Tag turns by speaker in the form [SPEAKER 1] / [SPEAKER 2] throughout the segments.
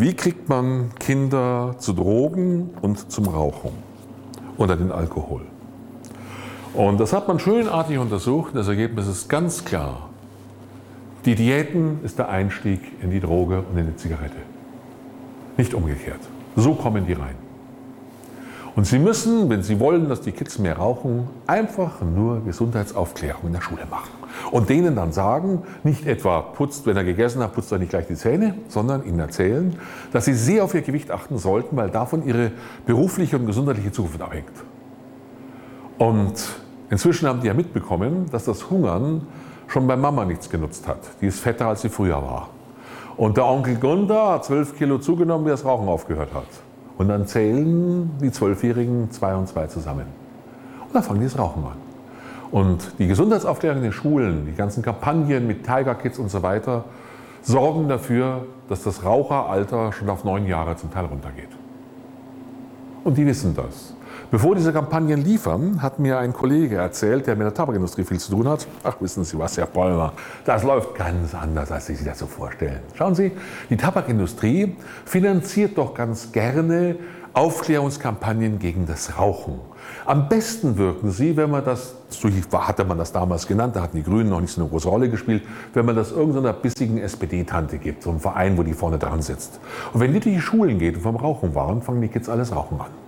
[SPEAKER 1] wie kriegt man Kinder zu Drogen und zum Rauchen oder den Alkohol? Und das hat man schönartig untersucht. Das Ergebnis ist ganz klar. Die Diäten ist der Einstieg in die Droge und in die Zigarette. Nicht umgekehrt. So kommen die rein. Und Sie müssen, wenn Sie wollen, dass die Kids mehr rauchen, einfach nur Gesundheitsaufklärung in der Schule machen. Und denen dann sagen, nicht etwa putzt, wenn er gegessen hat, putzt er nicht gleich die Zähne, sondern ihnen erzählen, dass sie sehr auf ihr Gewicht achten sollten, weil davon ihre berufliche und gesundheitliche Zukunft abhängt. Und inzwischen haben die ja mitbekommen, dass das Hungern schon bei Mama nichts genutzt hat. Die ist fetter, als sie früher war. Und der Onkel Gunther hat zwölf Kilo zugenommen, wie das Rauchen aufgehört hat. Und dann zählen die Zwölfjährigen zwei und zwei zusammen. Und dann fangen die das Rauchen an. Und die Gesundheitsaufklärung in den Schulen, die ganzen Kampagnen mit Tiger Kids und so weiter, sorgen dafür, dass das Raucheralter schon auf neun Jahre zum Teil runtergeht. Und die wissen das. Bevor diese Kampagnen liefern, hat mir ein Kollege erzählt, der mit der Tabakindustrie viel zu tun hat. Ach, wissen Sie was, Herr Bollmer, das läuft ganz anders, als Sie sich das so vorstellen. Schauen Sie, die Tabakindustrie finanziert doch ganz gerne Aufklärungskampagnen gegen das Rauchen. Am besten wirken sie, wenn man das, so hatte man das damals genannt, da hatten die Grünen noch nicht so eine große Rolle gespielt, wenn man das irgendeiner bissigen SPD-Tante gibt, so einem Verein, wo die vorne dran sitzt. Und wenn die durch die Schulen geht und vom Rauchen waren, fangen die Kids alles Rauchen an.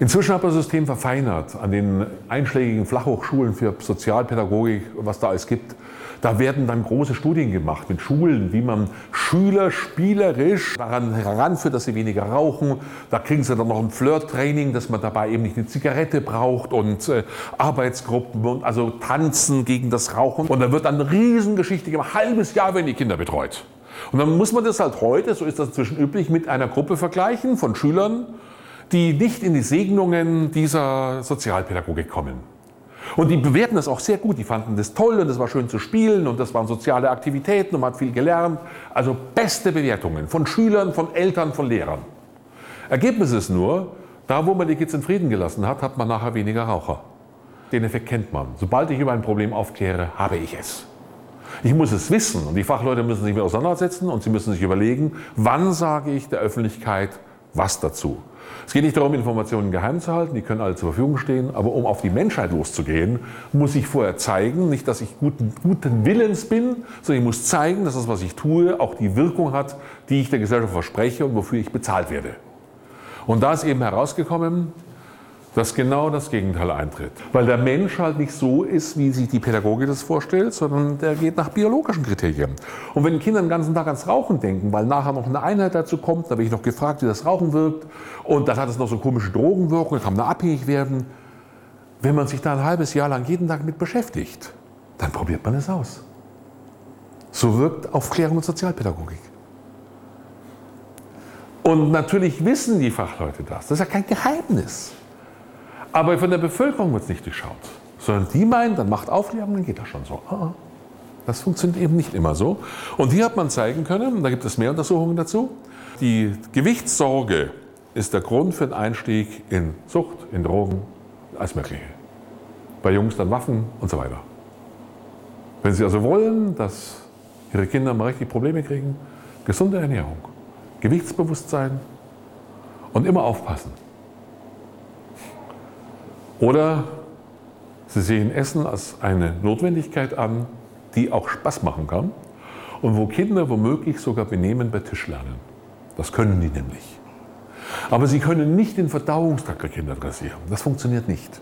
[SPEAKER 1] Inzwischen hat man das System verfeinert an den einschlägigen Flachhochschulen für Sozialpädagogik, was da alles gibt. Da werden dann große Studien gemacht mit Schulen, wie man Schüler spielerisch daran heranführt, dass sie weniger rauchen. Da kriegen sie dann noch ein Flirt-Training, dass man dabei eben nicht eine Zigarette braucht und äh, Arbeitsgruppen und also Tanzen gegen das Rauchen. Und da wird dann eine Riesengeschichte gemacht. Ein halbes Jahr werden die Kinder betreut. Und dann muss man das halt heute, so ist das inzwischen üblich, mit einer Gruppe vergleichen von Schülern, die nicht in die Segnungen dieser Sozialpädagogik kommen. Und die bewerten das auch sehr gut. Die fanden das toll und es war schön zu spielen und das waren soziale Aktivitäten und man hat viel gelernt. Also beste Bewertungen von Schülern, von Eltern, von Lehrern. Ergebnis ist nur, da wo man die Kids in Frieden gelassen hat, hat man nachher weniger Raucher. Den Effekt kennt man. Sobald ich über ein Problem aufkläre, habe ich es. Ich muss es wissen und die Fachleute müssen sich mit auseinandersetzen und sie müssen sich überlegen, wann sage ich der Öffentlichkeit was dazu. Es geht nicht darum, Informationen geheim zu halten, die können alle zur Verfügung stehen, aber um auf die Menschheit loszugehen, muss ich vorher zeigen, nicht, dass ich guten, guten Willens bin, sondern ich muss zeigen, dass das, was ich tue, auch die Wirkung hat, die ich der Gesellschaft verspreche und wofür ich bezahlt werde. Und da ist eben herausgekommen, dass genau das Gegenteil eintritt. Weil der Mensch halt nicht so ist, wie sich die Pädagogik das vorstellt, sondern der geht nach biologischen Kriterien. Und wenn Kinder den ganzen Tag ans Rauchen denken, weil nachher noch eine Einheit dazu kommt, da bin ich noch gefragt, wie das Rauchen wirkt, und dann hat es noch so komische Drogenwirkungen, kann man abhängig werden. Wenn man sich da ein halbes Jahr lang jeden Tag mit beschäftigt, dann probiert man es aus. So wirkt Aufklärung und Sozialpädagogik. Und natürlich wissen die Fachleute das. Das ist ja kein Geheimnis. Aber von der Bevölkerung wird es nicht durchschaut. Sondern die meinen, dann macht Aufklärung, dann geht das schon so. Ah, ah. Das funktioniert eben nicht immer so. Und hier hat man zeigen können, da gibt es mehr Untersuchungen dazu, die Gewichtssorge ist der Grund für den Einstieg in Sucht, in Drogen, alles Mögliche. Bei Jungs dann Waffen und so weiter. Wenn Sie also wollen, dass Ihre Kinder mal richtig Probleme kriegen, gesunde Ernährung, Gewichtsbewusstsein und immer aufpassen. Oder Sie sehen Essen als eine Notwendigkeit an, die auch Spaß machen kann und wo Kinder womöglich sogar Benehmen bei Tisch lernen. Das können die nämlich. Aber sie können nicht den Verdauungstrakt der Kinder dressieren. Das funktioniert nicht.